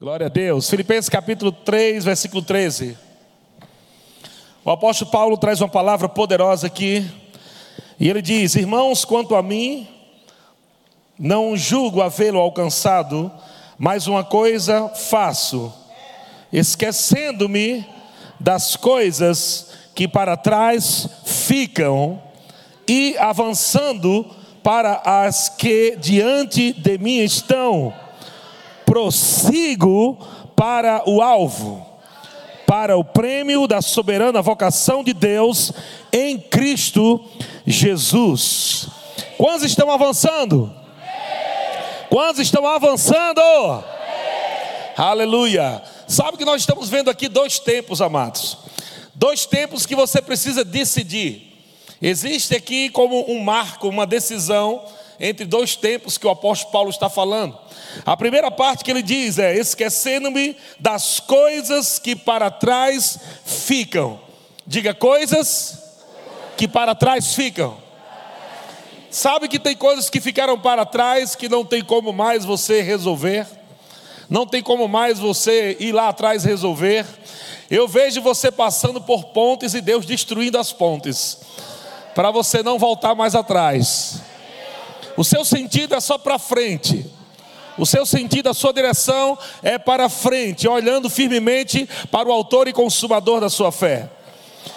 Glória a Deus. Filipenses capítulo 3, versículo 13. O apóstolo Paulo traz uma palavra poderosa aqui. E ele diz: Irmãos, quanto a mim, não julgo havê-lo alcançado, mas uma coisa faço, esquecendo-me das coisas que para trás ficam e avançando para as que diante de mim estão prossigo para o alvo, para o prêmio da soberana vocação de Deus em Cristo Jesus. Quantos estão avançando? Quantos estão avançando? Aleluia. Sabe que nós estamos vendo aqui dois tempos, amados. Dois tempos que você precisa decidir. Existe aqui como um marco, uma decisão entre dois tempos que o apóstolo Paulo está falando. A primeira parte que ele diz é: esquecendo-me das coisas que para trás ficam. Diga coisas que para trás ficam. Sabe que tem coisas que ficaram para trás que não tem como mais você resolver? Não tem como mais você ir lá atrás resolver? Eu vejo você passando por pontes e Deus destruindo as pontes, para você não voltar mais atrás. O seu sentido é só para frente. O seu sentido, a sua direção é para frente, olhando firmemente para o autor e consumador da sua fé.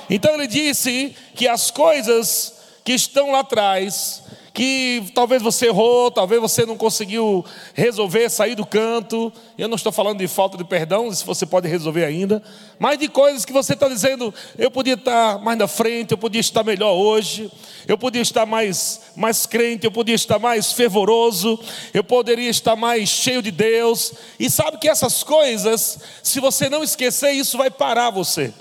Então ele disse que as coisas que estão lá atrás, que talvez você errou, talvez você não conseguiu resolver, sair do canto. Eu não estou falando de falta de perdão, isso você pode resolver ainda, mas de coisas que você está dizendo, eu podia estar mais na frente, eu podia estar melhor hoje, eu podia estar mais, mais crente, eu podia estar mais fervoroso, eu poderia estar mais cheio de Deus. E sabe que essas coisas, se você não esquecer, isso vai parar você.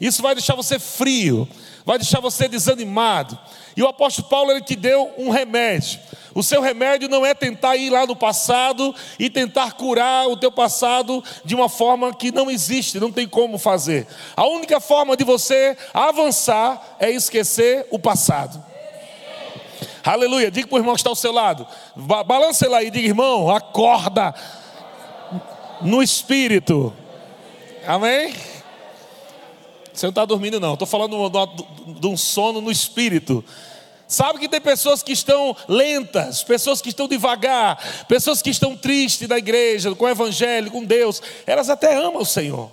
Isso vai deixar você frio, vai deixar você desanimado. E o apóstolo Paulo ele te deu um remédio. O seu remédio não é tentar ir lá no passado e tentar curar o teu passado de uma forma que não existe, não tem como fazer. A única forma de você avançar é esquecer o passado. Aleluia. Diga para o irmão que está ao seu lado. Balance lá e diga, irmão, acorda no espírito. Amém? Você não está dormindo, não. Estou falando de um sono no espírito. Sabe que tem pessoas que estão lentas, pessoas que estão devagar, pessoas que estão tristes da igreja, com o evangelho, com Deus. Elas até amam o Senhor.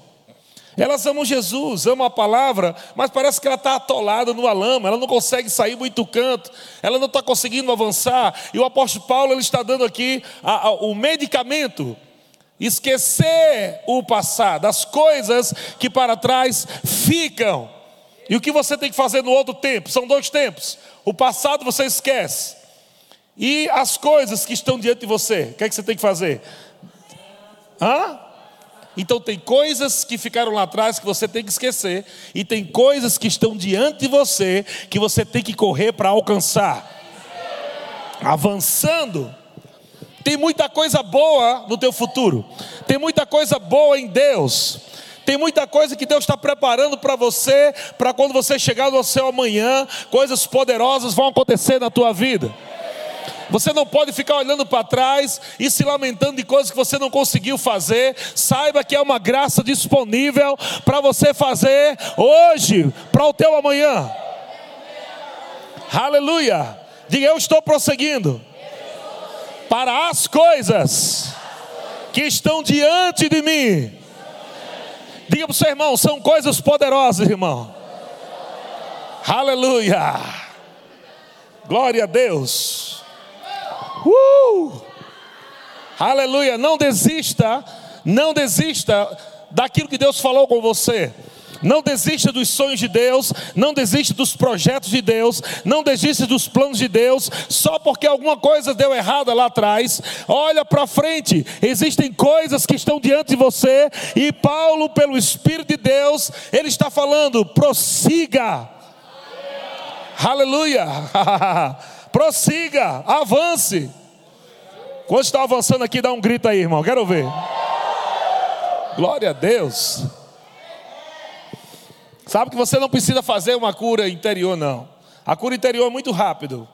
Elas amam Jesus, amam a palavra, mas parece que ela está atolada numa lama, ela não consegue sair muito canto, ela não está conseguindo avançar. E o apóstolo Paulo ele está dando aqui a, a, o medicamento esquecer o passado, as coisas que para trás ficam. E o que você tem que fazer no outro tempo? São dois tempos. O passado você esquece. E as coisas que estão diante de você, o que é que você tem que fazer? Hã? Então tem coisas que ficaram lá atrás que você tem que esquecer, e tem coisas que estão diante de você que você tem que correr para alcançar. Avançando. Tem muita coisa boa no teu futuro. Tem muita coisa boa em Deus. Tem muita coisa que Deus está preparando para você, para quando você chegar no céu amanhã, coisas poderosas vão acontecer na tua vida. Você não pode ficar olhando para trás e se lamentando de coisas que você não conseguiu fazer. Saiba que é uma graça disponível para você fazer hoje, para o teu amanhã. Aleluia. Diga, eu estou prosseguindo para as coisas que estão diante de mim Diga para o seu irmão: são coisas poderosas, irmão. Aleluia. Glória a Deus. Uh! Aleluia. Não desista, não desista daquilo que Deus falou com você. Não desista dos sonhos de Deus, não desista dos projetos de Deus, não desista dos planos de Deus, só porque alguma coisa deu errada lá atrás. Olha para frente, existem coisas que estão diante de você, e Paulo, pelo Espírito de Deus, ele está falando: prossiga. Aleluia. prossiga, avance. Quando está avançando aqui, dá um grito aí, irmão. Quero ver. Glória a Deus. Sabe que você não precisa fazer uma cura interior, não. A cura interior é muito rápido.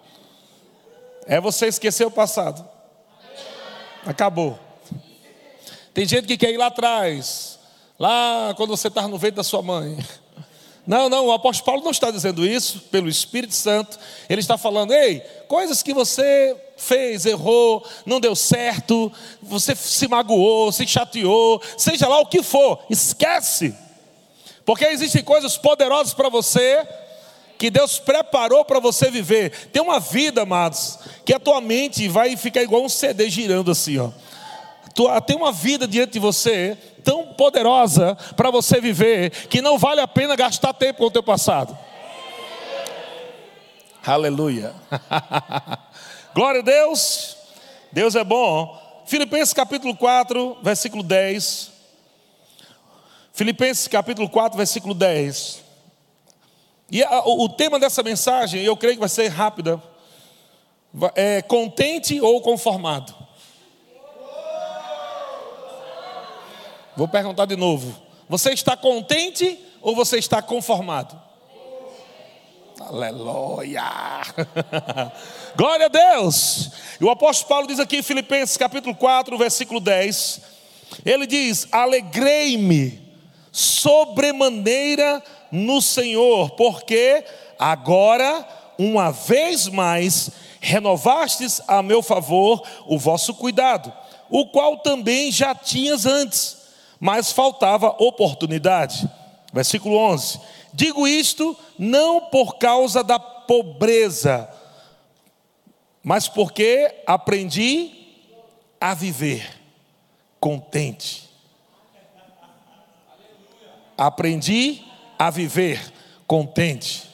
É você esquecer o passado. Acabou. Tem gente que quer ir lá atrás, lá quando você estava no ventre da sua mãe. Não, não, o apóstolo Paulo não está dizendo isso pelo Espírito Santo. Ele está falando, ei, coisas que você fez, errou, não deu certo, você se magoou, se chateou, seja lá o que for, esquece. Porque existem coisas poderosas para você que Deus preparou para você viver. Tem uma vida, amados, que a tua mente vai ficar igual um CD girando assim, ó. Tem uma vida diante de você tão poderosa para você viver que não vale a pena gastar tempo com o teu passado. Aleluia. Glória a Deus. Deus é bom. Filipenses capítulo 4, versículo 10. Filipenses capítulo 4, versículo 10. E a, o, o tema dessa mensagem, eu creio que vai ser rápida. É contente ou conformado? Vou perguntar de novo. Você está contente ou você está conformado? Aleluia! Glória a Deus! E o apóstolo Paulo diz aqui em Filipenses capítulo 4, versículo 10. Ele diz: Alegrei-me sobremaneira no Senhor, porque agora, uma vez mais, renovastes a meu favor o vosso cuidado, o qual também já tinhas antes mas faltava oportunidade. Versículo 11: Digo isto não por causa da pobreza, mas porque aprendi a viver contente. Aprendi a viver contente.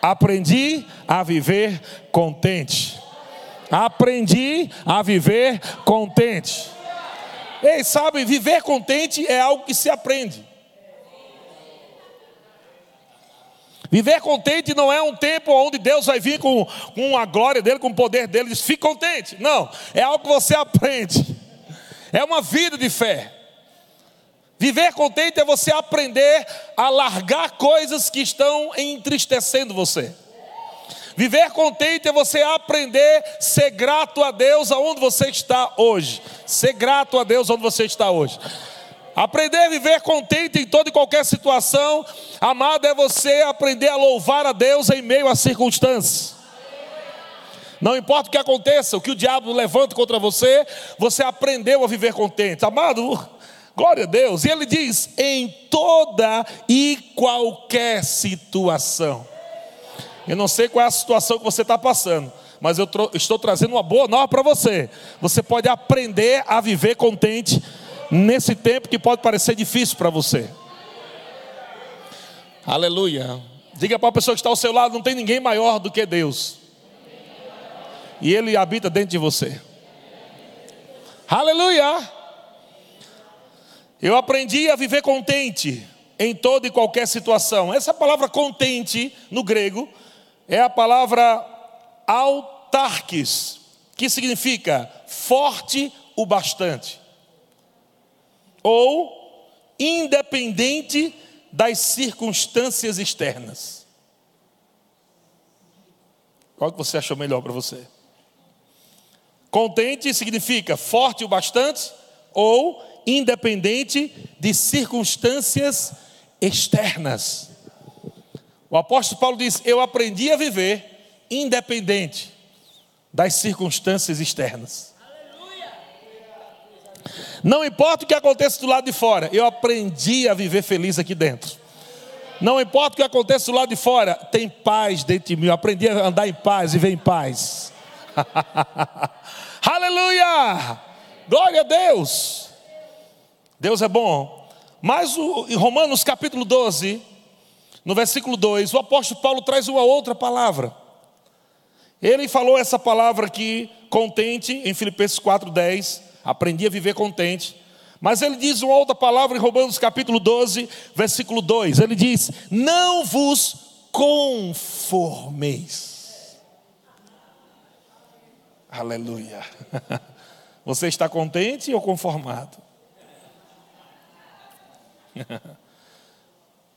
Aprendi a viver contente. Aprendi a viver contente. Ei, sabe, viver contente é algo que se aprende. Viver contente não é um tempo onde Deus vai vir com, com a glória dele, com o poder dele, diz, fique contente. Não, é algo que você aprende. É uma vida de fé. Viver contente é você aprender a largar coisas que estão entristecendo você. Viver contente é você aprender a ser grato a Deus aonde você está hoje. Ser grato a Deus onde você está hoje. Aprender a viver contente em toda e qualquer situação, amado, é você aprender a louvar a Deus em meio às circunstâncias. Não importa o que aconteça, o que o diabo levanta contra você, você aprendeu a viver contente. Amado, glória a Deus. E ele diz: em toda e qualquer situação. Eu não sei qual é a situação que você está passando, mas eu estou trazendo uma boa nova para você. Você pode aprender a viver contente nesse tempo que pode parecer difícil para você. Aleluia. Diga para a pessoa que está ao seu lado: não tem ninguém maior do que Deus. E Ele habita dentro de você. Aleluia. Eu aprendi a viver contente em toda e qualquer situação. Essa palavra contente no grego é a palavra autarques, que significa forte o bastante, ou independente das circunstâncias externas. Qual que você achou melhor para você? Contente significa forte o bastante ou independente de circunstâncias externas. O apóstolo Paulo diz: Eu aprendi a viver independente das circunstâncias externas. Não importa o que aconteça do lado de fora, eu aprendi a viver feliz aqui dentro. Não importa o que aconteça do lado de fora, tem paz dentro de mim. Eu aprendi a andar em paz e ver em paz. Aleluia! Glória a Deus! Deus é bom. Mas o, em Romanos capítulo 12, no versículo 2, o apóstolo Paulo traz uma outra palavra. Ele falou essa palavra aqui, contente, em Filipenses 4,10. Aprendi a viver contente. Mas ele diz uma outra palavra em Romanos capítulo 12, versículo 2. Ele diz: Não vos conformeis. Aleluia. Você está contente ou conformado?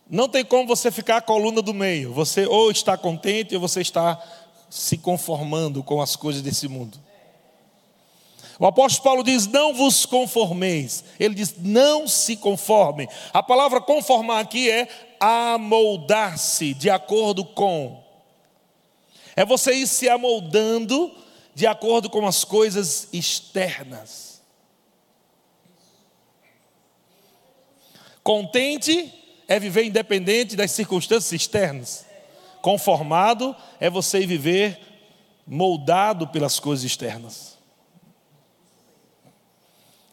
Não tem como você ficar a coluna do meio. Você ou está contente ou você está se conformando com as coisas desse mundo. O apóstolo Paulo diz: Não vos conformeis. Ele diz: Não se conformem. A palavra conformar aqui é amoldar-se de acordo com. É você ir se amoldando de acordo com as coisas externas. Contente é viver independente das circunstâncias externas. Conformado é você viver moldado pelas coisas externas.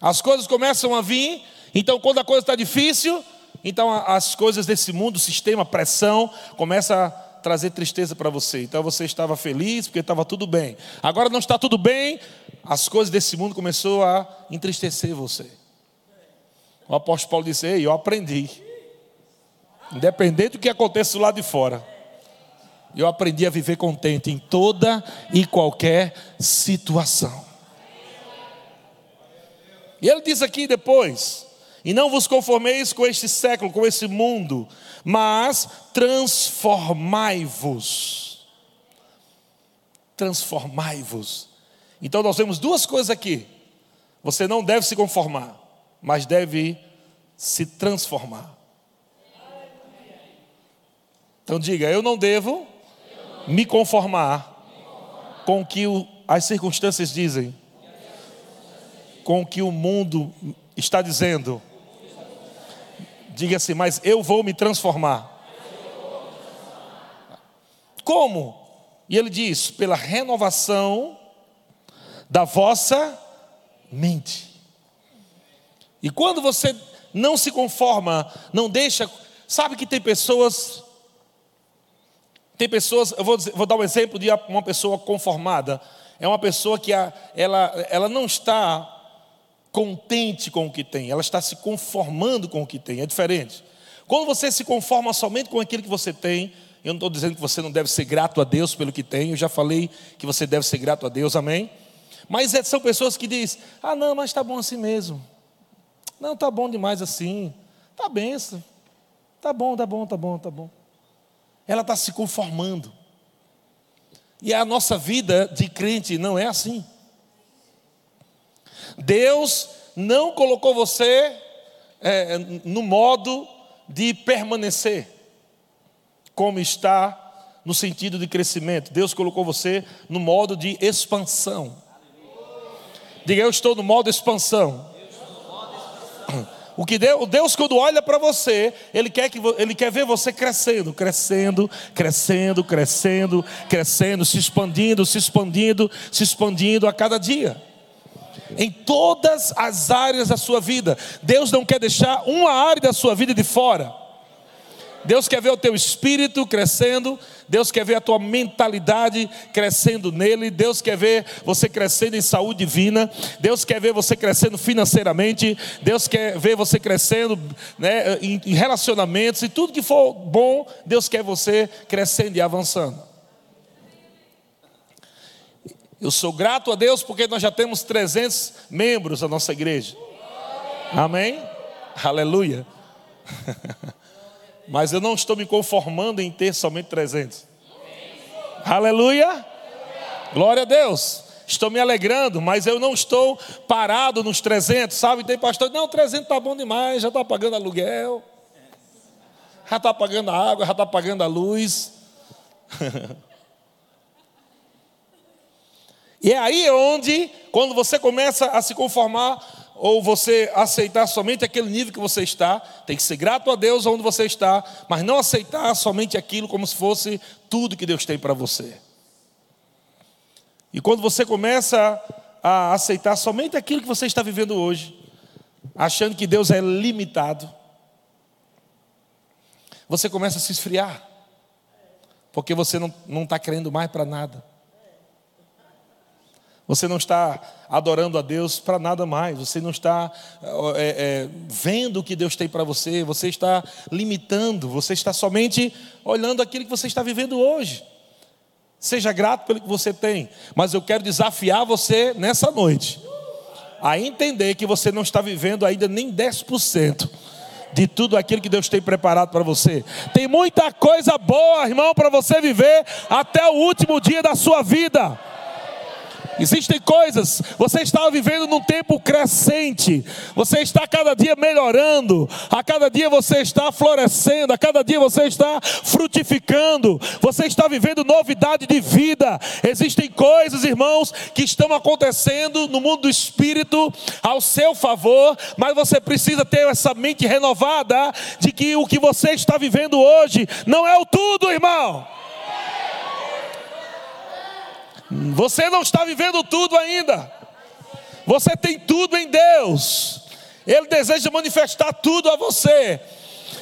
As coisas começam a vir, então quando a coisa está difícil, então as coisas desse mundo, sistema, pressão, começa a trazer tristeza para você. Então você estava feliz porque estava tudo bem. Agora não está tudo bem, as coisas desse mundo começou a entristecer você. O apóstolo Paulo disse: Ei, eu aprendi. Independente do que aconteça lado de fora, eu aprendi a viver contente em toda e qualquer situação. E ele diz aqui depois: E não vos conformeis com este século, com esse mundo, mas transformai-vos. Transformai-vos. Então nós vemos duas coisas aqui. Você não deve se conformar, mas deve se transformar. Então diga: Eu não devo me conformar com o que as circunstâncias dizem, com o que o mundo está dizendo. Diga assim, mas eu vou me transformar. Como? E ele diz: pela renovação da vossa mente. E quando você não se conforma, não deixa, sabe que tem pessoas tem pessoas, eu vou, dizer, vou dar um exemplo de uma pessoa conformada. É uma pessoa que a, ela, ela não está contente com o que tem, ela está se conformando com o que tem, é diferente. Quando você se conforma somente com aquilo que você tem, eu não estou dizendo que você não deve ser grato a Deus pelo que tem, eu já falei que você deve ser grato a Deus, amém? Mas é, são pessoas que dizem: ah, não, mas está bom assim mesmo. Não, está bom demais assim. Está benção. Está bom, está bom, está bom, está bom ela está se conformando. E a nossa vida de crente não é assim. Deus não colocou você é, no modo de permanecer, como está no sentido de crescimento. Deus colocou você no modo de expansão. Diga, eu estou no modo expansão. O que Deus, Deus quando olha para você, ele quer que ele quer ver você crescendo, crescendo, crescendo, crescendo, crescendo, se expandindo, se expandindo, se expandindo a cada dia. Em todas as áreas da sua vida. Deus não quer deixar uma área da sua vida de fora. Deus quer ver o teu espírito crescendo, Deus quer ver a tua mentalidade crescendo nele, Deus quer ver você crescendo em saúde divina, Deus quer ver você crescendo financeiramente, Deus quer ver você crescendo né, em, relacionamentos e tudo que for bom, Deus quer você crescendo e avançando. Eu sou grato a Deus porque nós já temos 300 membros da nossa igreja. Amém? Aleluia. Mas eu não estou me conformando em ter somente 300. Aleluia. Glória a Deus. Estou me alegrando, mas eu não estou parado nos 300, sabe? Tem pastor, não, 300 está bom demais, já está pagando aluguel, já está pagando a água, já está pagando a luz. e é aí onde, quando você começa a se conformar ou você aceitar somente aquele nível que você está, tem que ser grato a Deus onde você está, mas não aceitar somente aquilo como se fosse tudo que Deus tem para você. E quando você começa a aceitar somente aquilo que você está vivendo hoje, achando que Deus é limitado, você começa a se esfriar, porque você não está querendo mais para nada. Você não está adorando a Deus para nada mais. Você não está é, é, vendo o que Deus tem para você. Você está limitando. Você está somente olhando aquilo que você está vivendo hoje. Seja grato pelo que você tem. Mas eu quero desafiar você nessa noite a entender que você não está vivendo ainda nem 10% de tudo aquilo que Deus tem preparado para você. Tem muita coisa boa, irmão, para você viver até o último dia da sua vida. Existem coisas, você está vivendo num tempo crescente, você está cada dia melhorando, a cada dia você está florescendo, a cada dia você está frutificando, você está vivendo novidade de vida. Existem coisas, irmãos, que estão acontecendo no mundo do espírito ao seu favor, mas você precisa ter essa mente renovada de que o que você está vivendo hoje não é o tudo, irmão. Você não está vivendo tudo ainda. Você tem tudo em Deus. Ele deseja manifestar tudo a você.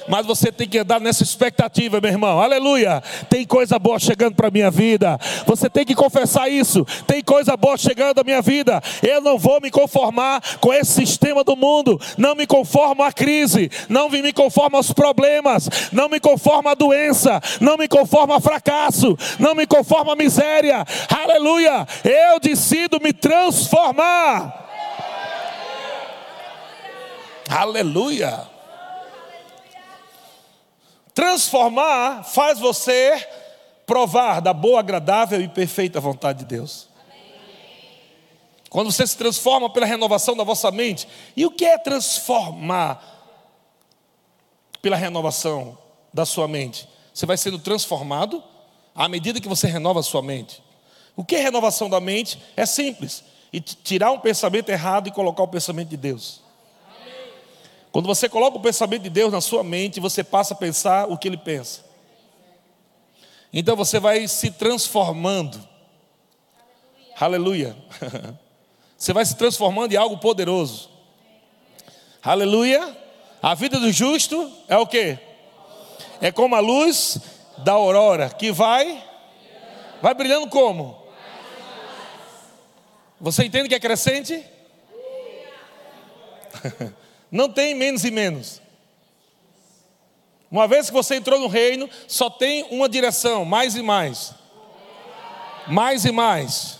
Mas você tem que andar nessa expectativa, meu irmão. Aleluia. Tem coisa boa chegando para a minha vida. Você tem que confessar isso. Tem coisa boa chegando à minha vida. Eu não vou me conformar com esse sistema do mundo. Não me conformo à crise. Não me conformo aos problemas. Não me conformo à doença. Não me conformo a fracasso. Não me conformo à miséria. Aleluia. Eu decido me transformar. Aleluia. Transformar faz você provar da boa, agradável e perfeita vontade de Deus. Quando você se transforma pela renovação da vossa mente. E o que é transformar pela renovação da sua mente? Você vai sendo transformado à medida que você renova a sua mente. O que é renovação da mente? É simples. E tirar um pensamento errado e colocar o pensamento de Deus. Quando você coloca o pensamento de Deus na sua mente, você passa a pensar o que ele pensa. Então você vai se transformando. Aleluia. Aleluia. Você vai se transformando em algo poderoso. Aleluia. A vida do justo é o que? É como a luz da aurora que vai vai brilhando como? Você entende que é crescente? Não tem menos e menos. Uma vez que você entrou no reino, só tem uma direção: mais e mais. Mais e mais.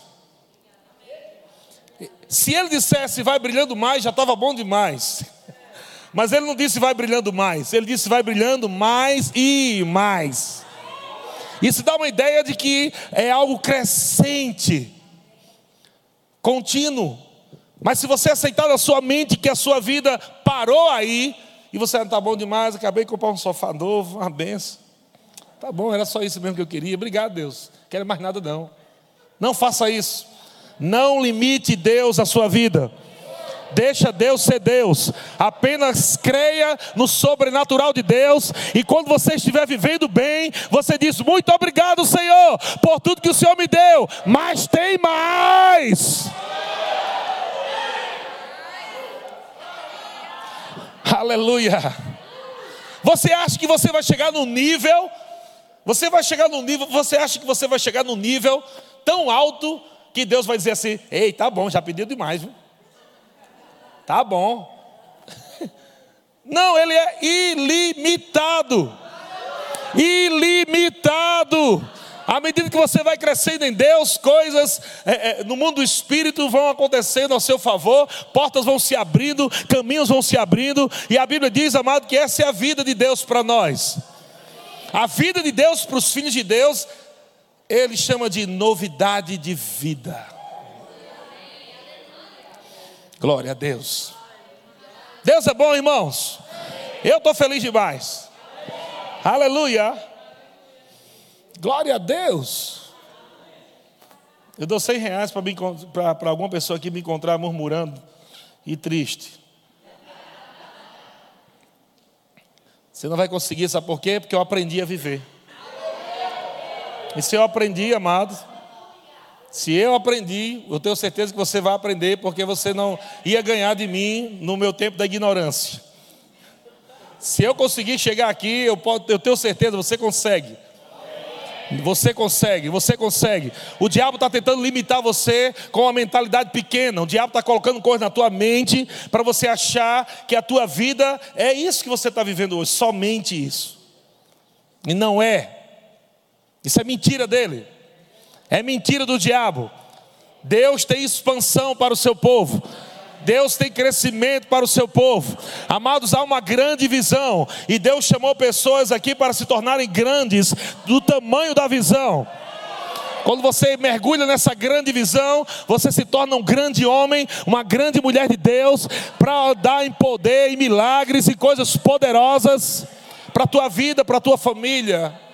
Se ele dissesse vai brilhando mais, já estava bom demais. Mas ele não disse vai brilhando mais, ele disse vai brilhando mais e mais. Isso dá uma ideia de que é algo crescente, contínuo. Mas se você aceitar na sua mente que a sua vida parou aí, e você não está bom demais, acabei de comprar um sofá novo, uma benção. Tá bom, era só isso mesmo que eu queria. Obrigado, Deus. Não quero mais nada, não. Não faça isso. Não limite Deus à sua vida. Deixa Deus ser Deus. Apenas creia no sobrenatural de Deus. E quando você estiver vivendo bem, você diz: Muito obrigado, Senhor, por tudo que o Senhor me deu. Mas tem mais. Aleluia. Você acha que você vai chegar no nível? Você vai chegar no nível, você acha que você vai chegar no nível tão alto que Deus vai dizer assim: "Ei, tá bom, já pediu demais, viu? Tá bom". Não, ele é ilimitado. Ilimitado. À medida que você vai crescendo em Deus, coisas é, é, no mundo do espírito vão acontecendo ao seu favor, portas vão se abrindo, caminhos vão se abrindo, e a Bíblia diz, amado, que essa é a vida de Deus para nós. A vida de Deus para os filhos de Deus, Ele chama de novidade de vida. Glória a Deus. Deus é bom, irmãos. Eu estou feliz demais. Aleluia. Glória a Deus. Eu dou 100 reais para alguma pessoa aqui me encontrar murmurando e triste. Você não vai conseguir, sabe por quê? Porque eu aprendi a viver. E se eu aprendi, amado, se eu aprendi, eu tenho certeza que você vai aprender, porque você não ia ganhar de mim no meu tempo da ignorância. Se eu conseguir chegar aqui, eu, posso, eu tenho certeza, você consegue. Você consegue, você consegue. O diabo está tentando limitar você com uma mentalidade pequena. O diabo está colocando coisas na tua mente para você achar que a tua vida é isso que você está vivendo hoje, somente isso. E não é. Isso é mentira dele. É mentira do diabo. Deus tem expansão para o seu povo. Deus tem crescimento para o seu povo. Amados, há uma grande visão. E Deus chamou pessoas aqui para se tornarem grandes do tamanho da visão. Quando você mergulha nessa grande visão, você se torna um grande homem, uma grande mulher de Deus, para dar em poder e milagres e coisas poderosas para a tua vida, para a tua família.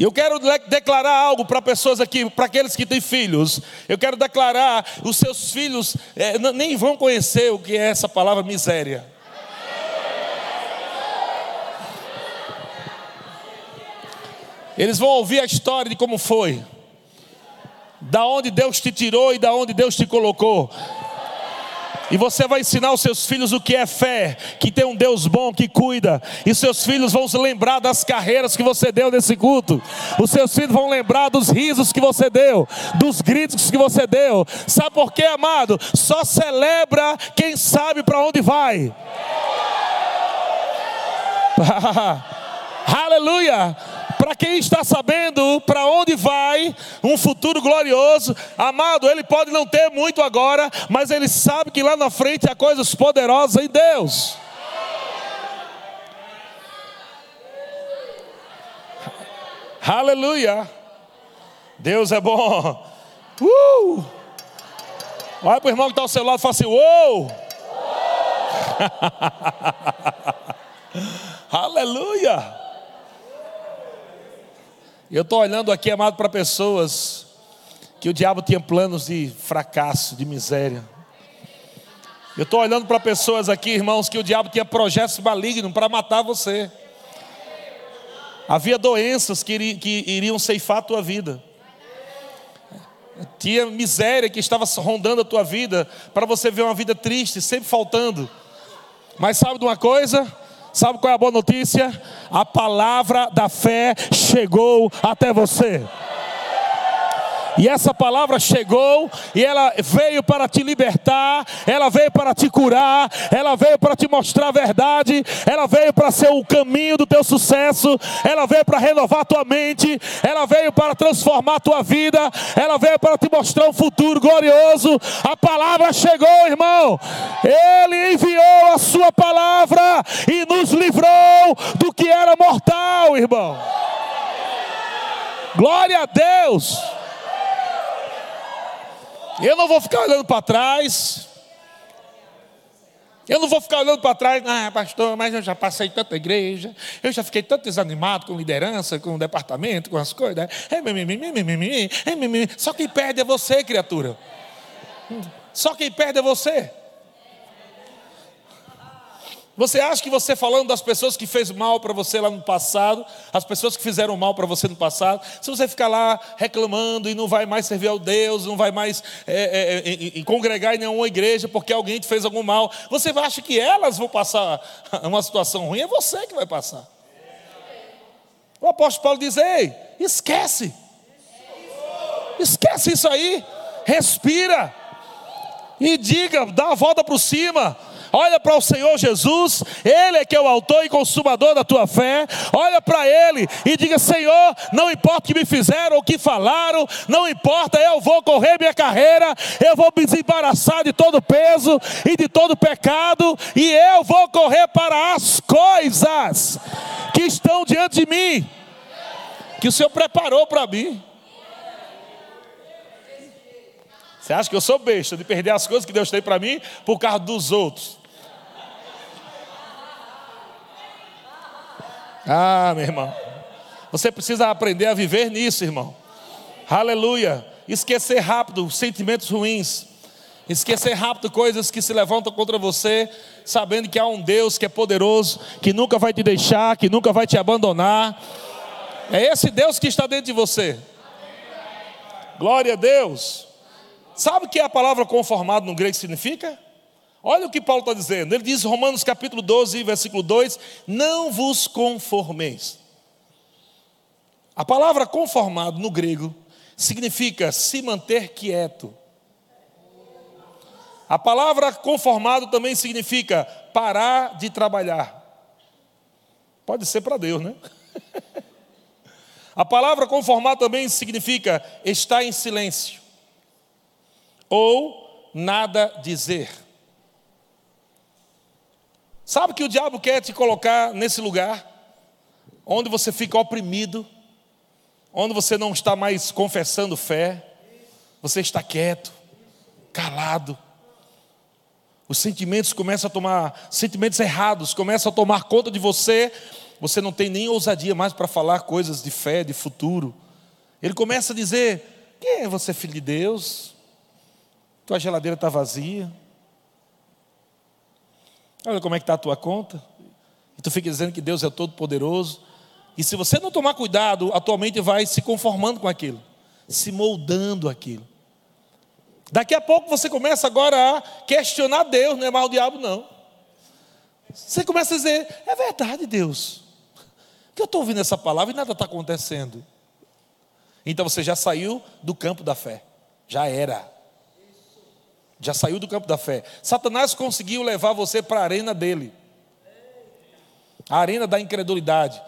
E eu quero declarar algo para pessoas aqui, para aqueles que têm filhos. Eu quero declarar: os seus filhos é, nem vão conhecer o que é essa palavra miséria. Eles vão ouvir a história de como foi, da onde Deus te tirou e da onde Deus te colocou. E você vai ensinar aos seus filhos o que é fé, que tem um Deus bom que cuida. E seus filhos vão se lembrar das carreiras que você deu nesse culto. Os seus filhos vão lembrar dos risos que você deu, dos gritos que você deu. Sabe por quê, amado? Só celebra quem sabe para onde vai. Aleluia! Para quem está sabendo para onde vai, um futuro glorioso, amado, ele pode não ter muito agora, mas ele sabe que lá na frente há coisas poderosas em Deus. Aleluia! Deus é bom. Uh! Olha para o irmão que está ao seu lado e fala assim: Uou! Aleluia! Eu estou olhando aqui, amado, para pessoas que o diabo tinha planos de fracasso, de miséria. Eu estou olhando para pessoas aqui, irmãos, que o diabo tinha projetos malignos para matar você. Havia doenças que, iriam, que iriam ceifar a tua vida. Tinha miséria que estava rondando a tua vida, para você ver uma vida triste, sempre faltando. Mas sabe de uma coisa? Sabe qual é a boa notícia? A palavra da fé chegou até você. E essa palavra chegou e ela veio para te libertar, ela veio para te curar, ela veio para te mostrar a verdade, ela veio para ser o caminho do teu sucesso, ela veio para renovar tua mente, ela veio para transformar tua vida, ela veio para te mostrar um futuro glorioso. A palavra chegou, irmão. Ele enviou a sua palavra e nos livrou do que era mortal, irmão. Glória a Deus. Eu não vou ficar olhando para trás. Eu não vou ficar olhando para trás, ah, pastor, mas eu já passei tanta igreja, eu já fiquei tanto desanimado com liderança, com o departamento, com as coisas. É, Só quem perde é você, criatura. Só quem perde é você. Você acha que você falando das pessoas que fez mal para você lá no passado, as pessoas que fizeram mal para você no passado, se você ficar lá reclamando e não vai mais servir ao Deus, não vai mais é, é, é, congregar em nenhuma igreja porque alguém te fez algum mal, você acha que elas vão passar uma situação ruim? É você que vai passar. O apóstolo Paulo diz: Ei, esquece, esquece isso aí, respira e diga, dá a volta por cima olha para o Senhor Jesus, Ele é que é o autor e consumador da tua fé, olha para Ele e diga: Senhor, não importa o que me fizeram ou o que falaram, não importa, eu vou correr minha carreira, eu vou me desembaraçar de todo peso e de todo pecado, e eu vou correr para as coisas que estão diante de mim, que o Senhor preparou para mim. Você acha que eu sou besta de perder as coisas que Deus tem para mim por causa dos outros? Ah, meu irmão. Você precisa aprender a viver nisso, irmão. Aleluia. Esquecer rápido sentimentos ruins. Esquecer rápido coisas que se levantam contra você, sabendo que há um Deus que é poderoso, que nunca vai te deixar, que nunca vai te abandonar. É esse Deus que está dentro de você. Glória a Deus. Sabe o que a palavra conformado no grego significa? Olha o que Paulo está dizendo. Ele diz, Romanos capítulo 12, versículo 2: Não vos conformeis. A palavra conformado no grego significa se manter quieto. A palavra conformado também significa parar de trabalhar. Pode ser para Deus, né? A palavra conformado também significa estar em silêncio ou nada dizer. Sabe que o diabo quer te colocar nesse lugar, onde você fica oprimido, onde você não está mais confessando fé, você está quieto, calado. Os sentimentos começam a tomar, sentimentos errados começam a tomar conta de você, você não tem nem ousadia mais para falar coisas de fé, de futuro. Ele começa a dizer: Quem é você, filho de Deus? Tua geladeira está vazia. Olha como é que está a tua conta. E tu fica dizendo que Deus é todo poderoso. E se você não tomar cuidado, a tua mente vai se conformando com aquilo, se moldando aquilo. Daqui a pouco você começa agora a questionar Deus, não é mais o diabo, não. Você começa a dizer: é verdade, Deus. Que eu estou ouvindo essa palavra e nada está acontecendo. Então você já saiu do campo da fé. Já era. Já saiu do campo da fé. Satanás conseguiu levar você para a arena dele a arena da incredulidade.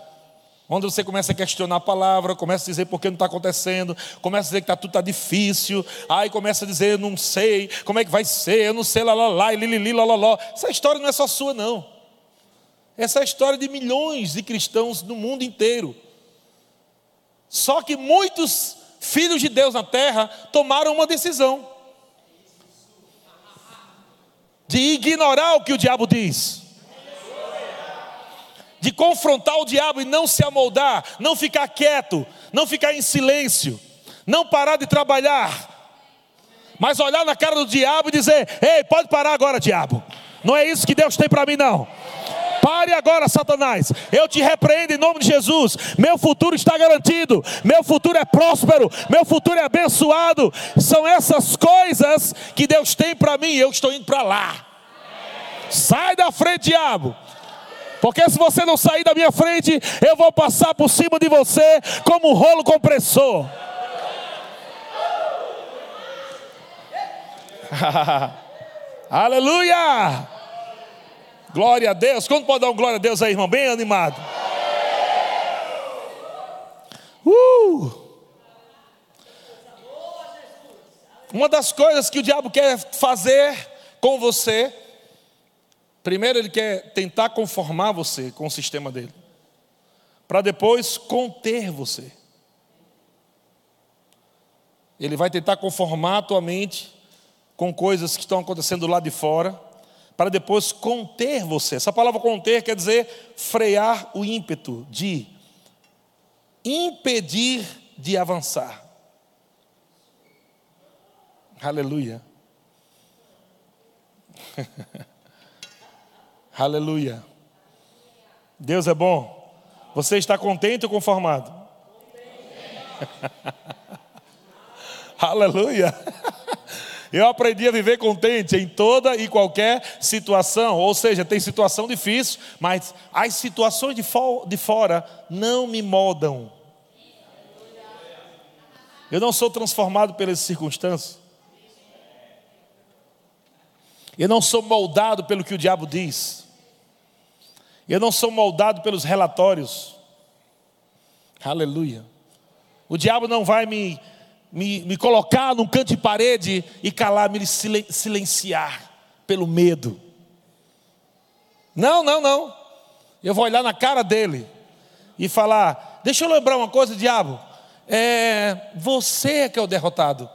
Onde você começa a questionar a palavra, começa a dizer por que não está acontecendo, começa a dizer que tá, tudo está difícil, aí começa a dizer, não sei, como é que vai ser, eu não sei, lá, lá, lá, li, lá, lá, lá. Essa história não é só sua, não. Essa é a história de milhões de cristãos no mundo inteiro. Só que muitos filhos de Deus na terra tomaram uma decisão de ignorar o que o diabo diz de confrontar o diabo e não se amoldar, não ficar quieto, não ficar em silêncio, não parar de trabalhar, mas olhar na cara do diabo e dizer: Ei, pode parar agora, diabo. Não é isso que Deus tem para mim, não. Pare agora, Satanás. Eu te repreendo em nome de Jesus. Meu futuro está garantido. Meu futuro é próspero. Meu futuro é abençoado. São essas coisas que Deus tem para mim. Eu estou indo para lá. Sai da frente, diabo. Porque se você não sair da minha frente, eu vou passar por cima de você como um rolo compressor. Aleluia! Glória a Deus. Quando pode dar um glória a Deus aí, irmão? Bem animado. Uh! Uma das coisas que o diabo quer fazer com você Primeiro, ele quer tentar conformar você com o sistema dele, para depois conter você. Ele vai tentar conformar a tua mente com coisas que estão acontecendo lá de fora, para depois conter você. Essa palavra conter quer dizer frear o ímpeto, de impedir de avançar. Aleluia. Aleluia. Deus é bom. Você está contente ou conformado? Aleluia. Eu aprendi a viver contente em toda e qualquer situação. Ou seja, tem situação difícil, mas as situações de, de fora não me moldam. Eu não sou transformado pelas circunstâncias. Eu não sou moldado pelo que o diabo diz. Eu não sou moldado pelos relatórios. Aleluia. O diabo não vai me, me, me colocar num canto de parede e calar, me silenciar pelo medo. Não, não, não. Eu vou olhar na cara dele e falar: Deixa eu lembrar uma coisa, diabo. É, você é que é o derrotado.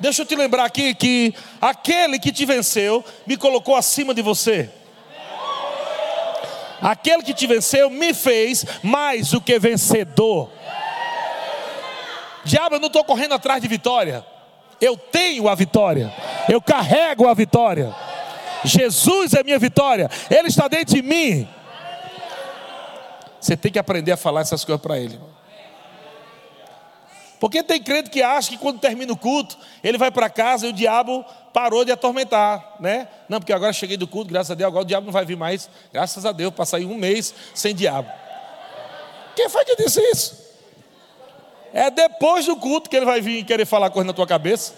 Deixa eu te lembrar aqui que aquele que te venceu me colocou acima de você. Aquele que te venceu me fez mais do que vencedor. Diabo, eu não estou correndo atrás de vitória. Eu tenho a vitória. Eu carrego a vitória. Jesus é minha vitória. Ele está dentro de mim. Você tem que aprender a falar essas coisas para ele. Porque tem crente que acha que quando termina o culto, ele vai para casa e o diabo parou de atormentar, né? Não, porque agora cheguei do culto, graças a Deus, agora o diabo não vai vir mais, graças a Deus, passar aí um mês sem diabo. Quem foi que disse isso? É depois do culto que ele vai vir querer falar coisa na tua cabeça.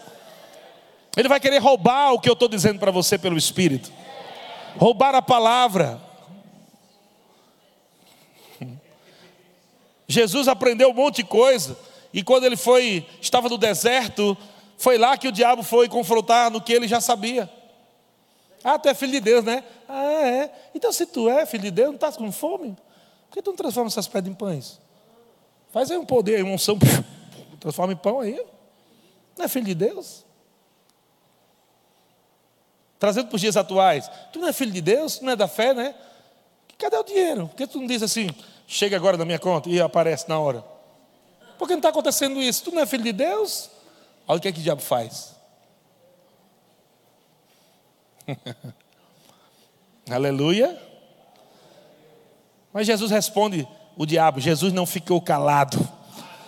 Ele vai querer roubar o que eu estou dizendo para você pelo Espírito. Roubar a palavra. Jesus aprendeu um monte de coisa. E quando ele foi, estava no deserto, foi lá que o diabo foi confrontar no que ele já sabia. Ah, tu é filho de Deus, né? Ah, é. Então se tu é filho de Deus, não estás com fome? Por que tu não transforma essas pedras em pães? Faz aí um poder, uma unção, transforma em pão aí. Não é filho de Deus? Trazendo para os dias atuais, tu não é filho de Deus, tu não é da fé, né? Cadê o dinheiro? Por que tu não diz assim, chega agora na minha conta e aparece na hora? Por que não está acontecendo isso? Tu não é filho de Deus? Olha o que é que o diabo faz. Aleluia. Mas Jesus responde o diabo: Jesus não ficou calado.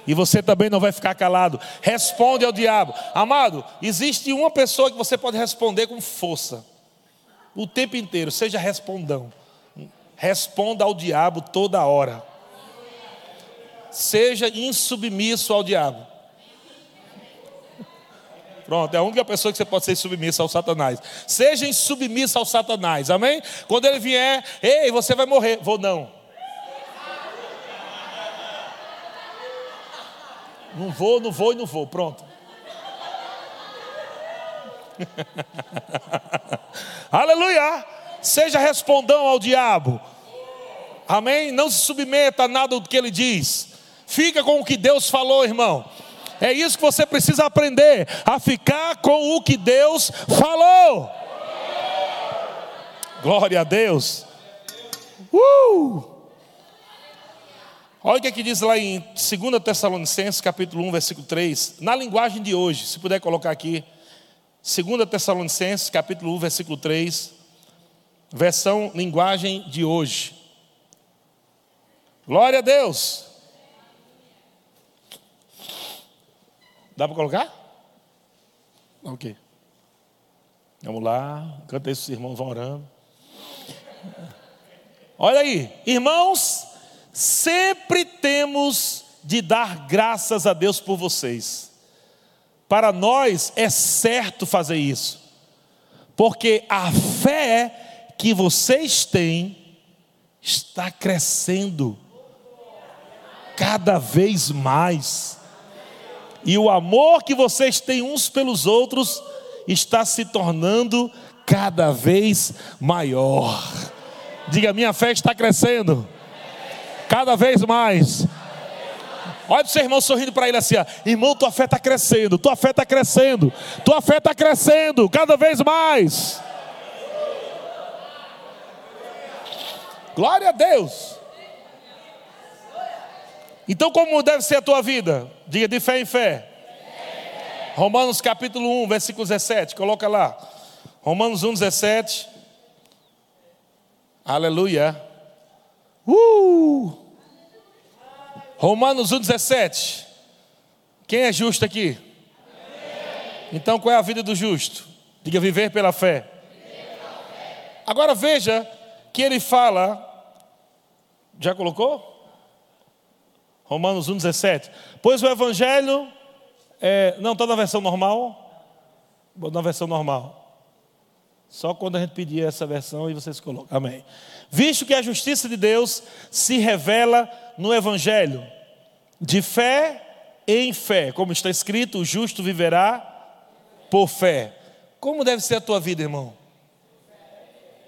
E você também não vai ficar calado. Responde ao diabo. Amado, existe uma pessoa que você pode responder com força. O tempo inteiro, seja respondão. Responda ao diabo toda hora. Seja insubmisso ao diabo. Pronto, é a única pessoa que você pode ser submissa ao Satanás. Seja insubmissa ao Satanás, amém? Quando ele vier, ei, você vai morrer. Vou não. Não vou, não vou e não vou. Pronto. Aleluia! Seja respondão ao diabo. Amém? Não se submeta a nada do que ele diz. Fica com o que Deus falou, irmão. É isso que você precisa aprender, a ficar com o que Deus falou. Glória a Deus. Uh! Olha o que, é que diz lá em 2 Tessalonicenses, capítulo 1, versículo 3, na linguagem de hoje, se puder colocar aqui. 2 Tessalonicenses, capítulo 1, versículo 3, versão linguagem de hoje. Glória a Deus. Dá para colocar? Ok. Vamos lá, canta isso, os irmãos vão orando. Olha aí, irmãos, sempre temos de dar graças a Deus por vocês. Para nós é certo fazer isso, porque a fé que vocês têm está crescendo cada vez mais. E o amor que vocês têm uns pelos outros está se tornando cada vez maior. Diga, minha fé está crescendo. Cada vez mais. Olha o seu irmão sorrindo para ele assim: ó, irmão, tua fé está crescendo, tua fé está crescendo, tua fé está crescendo, cada vez mais. Glória a Deus. Então, como deve ser a tua vida? Diga de fé em fé. Romanos capítulo 1, versículo 17, coloca lá. Romanos 1, 17. Aleluia. Uh! Romanos 1, 17. Quem é justo aqui? Então, qual é a vida do justo? Diga viver pela fé. Agora veja que ele fala. Já colocou? Romanos 1,17. Pois o Evangelho. É, não, está na versão normal? Na versão normal. Só quando a gente pedir essa versão e vocês colocam. Amém. Visto que a justiça de Deus se revela no Evangelho, de fé em fé, como está escrito: o justo viverá por fé. Como deve ser a tua vida, irmão?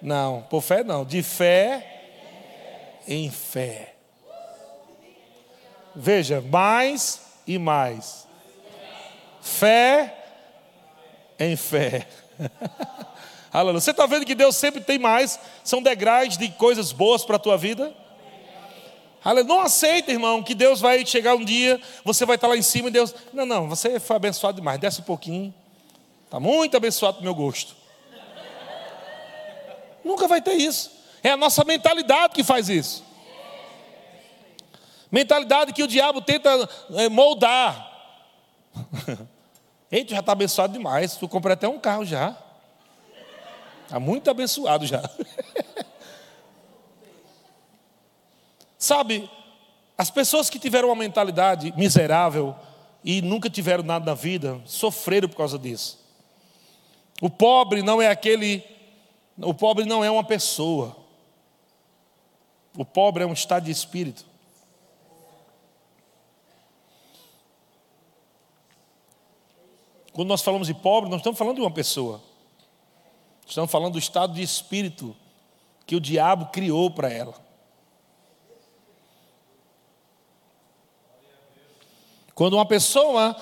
Não, por fé não, de fé em fé. Veja, mais e mais. Fé em fé. Aleluia. Você está vendo que Deus sempre tem mais, são degraus de coisas boas para a tua vida? Aleluia. Não aceita, irmão, que Deus vai chegar um dia, você vai estar lá em cima e Deus. Não, não, você foi abençoado demais, desce um pouquinho. Está muito abençoado para meu gosto. Nunca vai ter isso. É a nossa mentalidade que faz isso. Mentalidade que o diabo tenta é, moldar. Ei, tu já está abençoado demais. Tu comprou até um carro já. Está muito abençoado já. Sabe, as pessoas que tiveram uma mentalidade miserável e nunca tiveram nada na vida, sofreram por causa disso. O pobre não é aquele, o pobre não é uma pessoa. O pobre é um estado de espírito. Quando nós falamos de pobre, não estamos falando de uma pessoa. Estamos falando do estado de espírito que o diabo criou para ela. Quando uma pessoa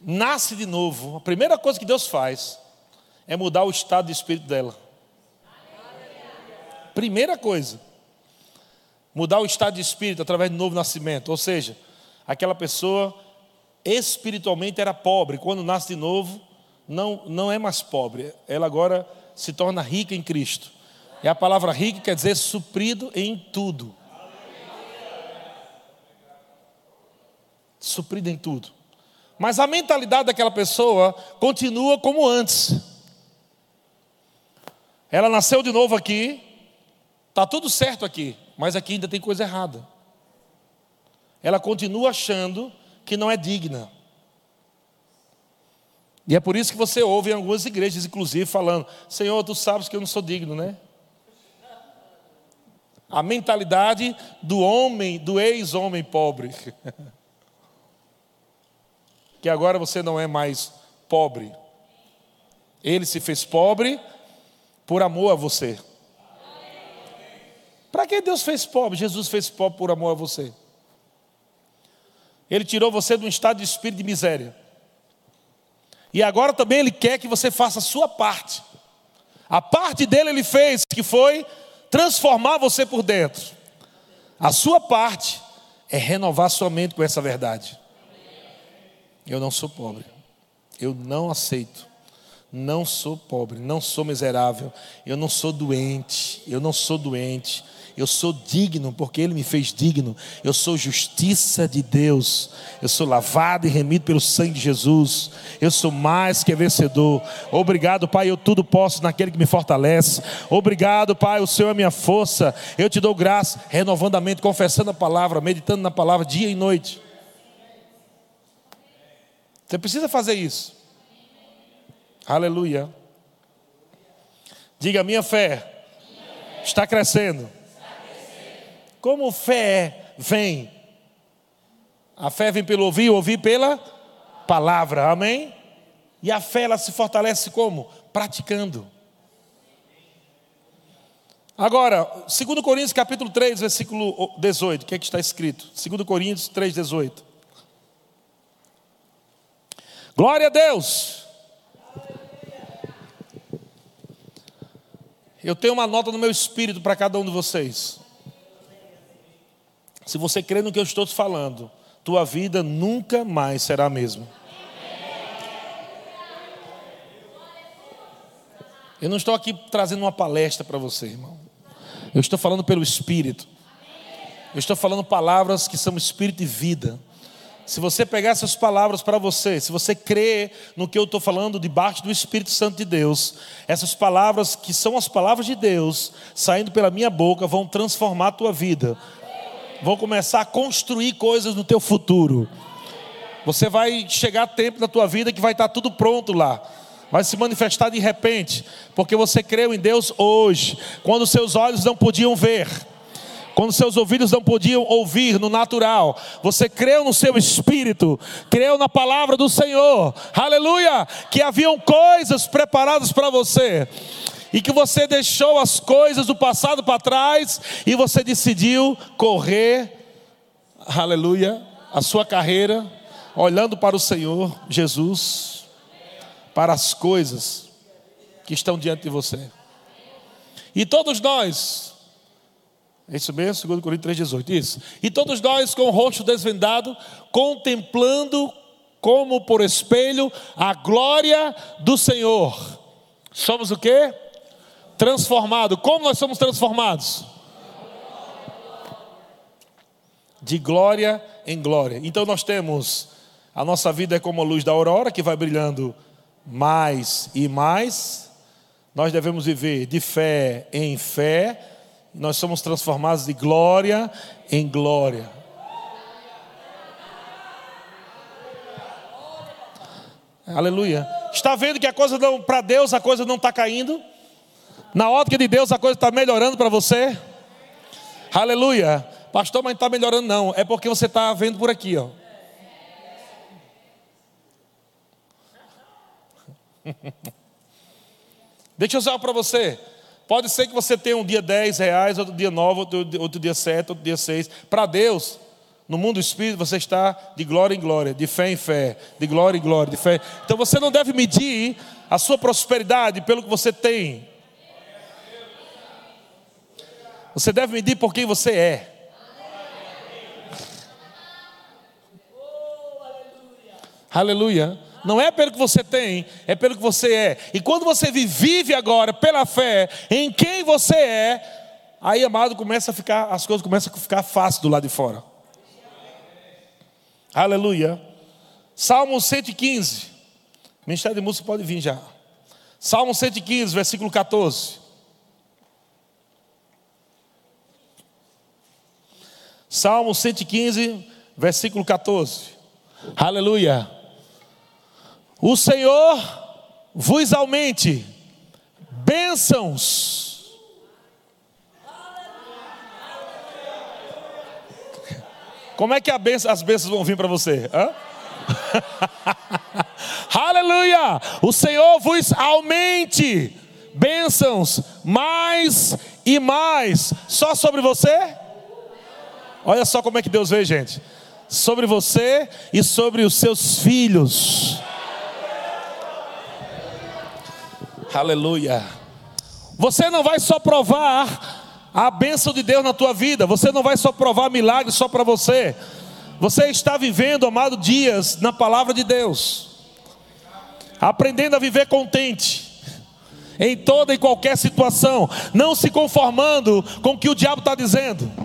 nasce de novo, a primeira coisa que Deus faz é mudar o estado de espírito dela. Primeira coisa, mudar o estado de espírito através do novo nascimento, ou seja, aquela pessoa espiritualmente era pobre, quando nasce de novo, não, não é mais pobre, ela agora se torna rica em Cristo. E a palavra rica quer dizer suprido em tudo. Suprido em tudo. Mas a mentalidade daquela pessoa continua como antes. Ela nasceu de novo aqui, Está tudo certo aqui, mas aqui ainda tem coisa errada. Ela continua achando que não é digna. E é por isso que você ouve em algumas igrejas, inclusive, falando: Senhor, tu sabes que eu não sou digno, né? A mentalidade do homem, do ex-homem pobre. que agora você não é mais pobre. Ele se fez pobre por amor a você. Para que Deus fez pobre? Jesus fez pobre por amor a você. Ele tirou você de um estado de espírito de miséria. E agora também Ele quer que você faça a sua parte. A parte dele Ele fez, que foi transformar você por dentro. A sua parte é renovar sua mente com essa verdade. Eu não sou pobre. Eu não aceito. Não sou pobre, não sou miserável, eu não sou doente, eu não sou doente, eu sou digno porque Ele me fez digno. Eu sou justiça de Deus. Eu sou lavado e remido pelo sangue de Jesus. Eu sou mais que vencedor. Obrigado, Pai. Eu tudo posso naquele que me fortalece. Obrigado, Pai. O Senhor é minha força. Eu te dou graça, renovando a mente, confessando a palavra, meditando na palavra dia e noite. Você precisa fazer isso. Aleluia. Diga: minha fé está crescendo. Como fé vem? A fé vem pelo ouvir, ouvir pela palavra, amém? E a fé ela se fortalece como? Praticando. Agora, 2 Coríntios capítulo 3, versículo 18, o que é que está escrito? 2 Coríntios 3, 18. Glória a Deus! Eu tenho uma nota no meu espírito para cada um de vocês. Se você crê no que eu estou te falando, tua vida nunca mais será a mesma. Eu não estou aqui trazendo uma palestra para você, irmão. Eu estou falando pelo Espírito. Eu estou falando palavras que são Espírito e vida. Se você pegar essas palavras para você, se você crê no que eu estou falando debaixo do Espírito Santo de Deus, essas palavras que são as palavras de Deus, saindo pela minha boca, vão transformar a tua vida vão começar a construir coisas no teu futuro. Você vai chegar tempo na tua vida que vai estar tudo pronto lá. Vai se manifestar de repente, porque você creu em Deus hoje, quando seus olhos não podiam ver quando seus ouvidos não podiam ouvir no natural, você creu no seu espírito, creu na palavra do Senhor, aleluia, que haviam coisas preparadas para você e que você deixou as coisas do passado para trás e você decidiu correr, aleluia, a sua carreira, olhando para o Senhor Jesus, para as coisas que estão diante de você. E todos nós, é isso mesmo, 2 Coríntios 3,18, isso. E todos nós com o rosto desvendado, contemplando como por espelho a glória do Senhor. Somos o quê? Transformado. Como nós somos transformados? De glória em glória. Então nós temos a nossa vida é como a luz da aurora que vai brilhando mais e mais. Nós devemos viver de fé em fé. Nós somos transformados de glória em glória. Aleluia. Está vendo que a coisa não, para Deus a coisa não está caindo? Na ótica de Deus a coisa está melhorando para você? Aleluia. Pastor, mas não está melhorando não. É porque você está vendo por aqui, ó. Deixa eu usar para você. Pode ser que você tenha um dia 10 reais, outro dia 9, outro, outro dia 7, outro dia 6. Para Deus, No mundo do espírito você está de glória em glória, de fé em fé, de glória em glória, de fé. Então você não deve medir a sua prosperidade pelo que você tem. Você deve medir por quem você é. Aleluia. Não é pelo que você tem, é pelo que você é. E quando você vive agora pela fé em quem você é, aí, amado, começa a ficar, as coisas começam a ficar fáceis do lado de fora. Aleluia. Salmo 115. Ministério de Música pode vir já. Salmo 115, versículo 14. Salmo 115, versículo 14. Aleluia. O Senhor vos aumente bênçãos. Como é que benção, as bênçãos vão vir para você? Aleluia! O Senhor vos aumente bênçãos mais e mais. Só sobre você? Olha só como é que Deus vê, gente. Sobre você e sobre os seus filhos. Aleluia. Você não vai só provar a bênção de Deus na tua vida, você não vai só provar milagres só para você. Você está vivendo, amado, dias na palavra de Deus, aprendendo a viver contente, em toda e qualquer situação, não se conformando com o que o diabo está dizendo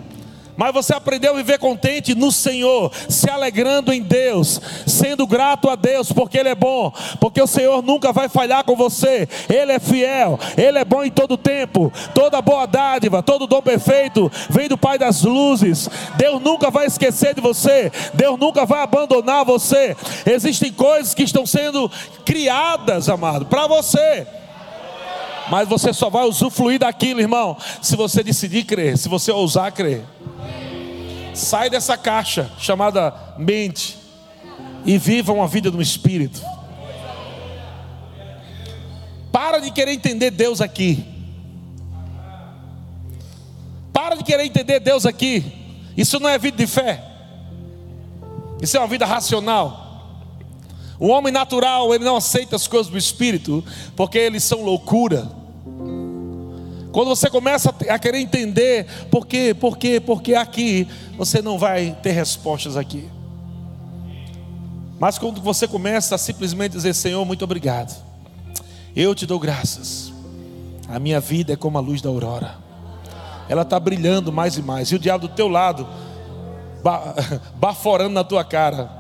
mas você aprendeu a viver contente no Senhor, se alegrando em Deus, sendo grato a Deus, porque Ele é bom, porque o Senhor nunca vai falhar com você, Ele é fiel, Ele é bom em todo tempo, toda boa dádiva, todo dom perfeito vem do Pai das luzes. Deus nunca vai esquecer de você, Deus nunca vai abandonar você. Existem coisas que estão sendo criadas, amado, para você. Mas você só vai usufruir daquilo, irmão, se você decidir crer, se você ousar crer. Sai dessa caixa chamada mente e viva uma vida no espírito. Para de querer entender Deus aqui. Para de querer entender Deus aqui. Isso não é vida de fé. Isso é uma vida racional. O homem natural, ele não aceita as coisas do espírito, porque eles são loucura. Quando você começa a querer entender por quê, por quê, por quê aqui, você não vai ter respostas aqui. Mas quando você começa a simplesmente dizer: Senhor, muito obrigado, eu te dou graças. A minha vida é como a luz da aurora, ela está brilhando mais e mais, e o diabo do teu lado, baforando na tua cara.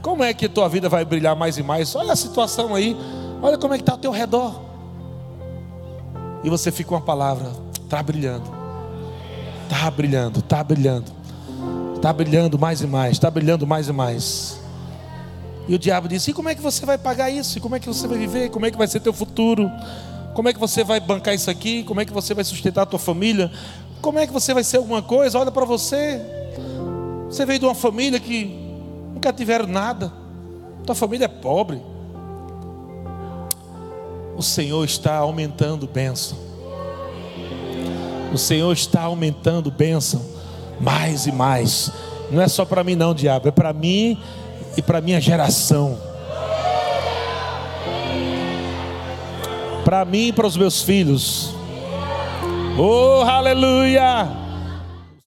Como é que tua vida vai brilhar mais e mais? Olha a situação aí, olha como é que está ao teu redor e você fica com uma palavra, está brilhando, está brilhando, está brilhando, está brilhando mais e mais, está brilhando mais e mais. E o diabo disse: E como é que você vai pagar isso? E como é que você vai viver? Como é que vai ser teu futuro? Como é que você vai bancar isso aqui? Como é que você vai sustentar a tua família? Como é que você vai ser alguma coisa? Olha para você. Você veio de uma família que nunca tiveram nada. Tua família é pobre o Senhor está aumentando bênção. O Senhor está aumentando bênção mais e mais. Não é só para mim não, diabo, é para mim e para minha geração. Para mim e para os meus filhos. Oh, aleluia!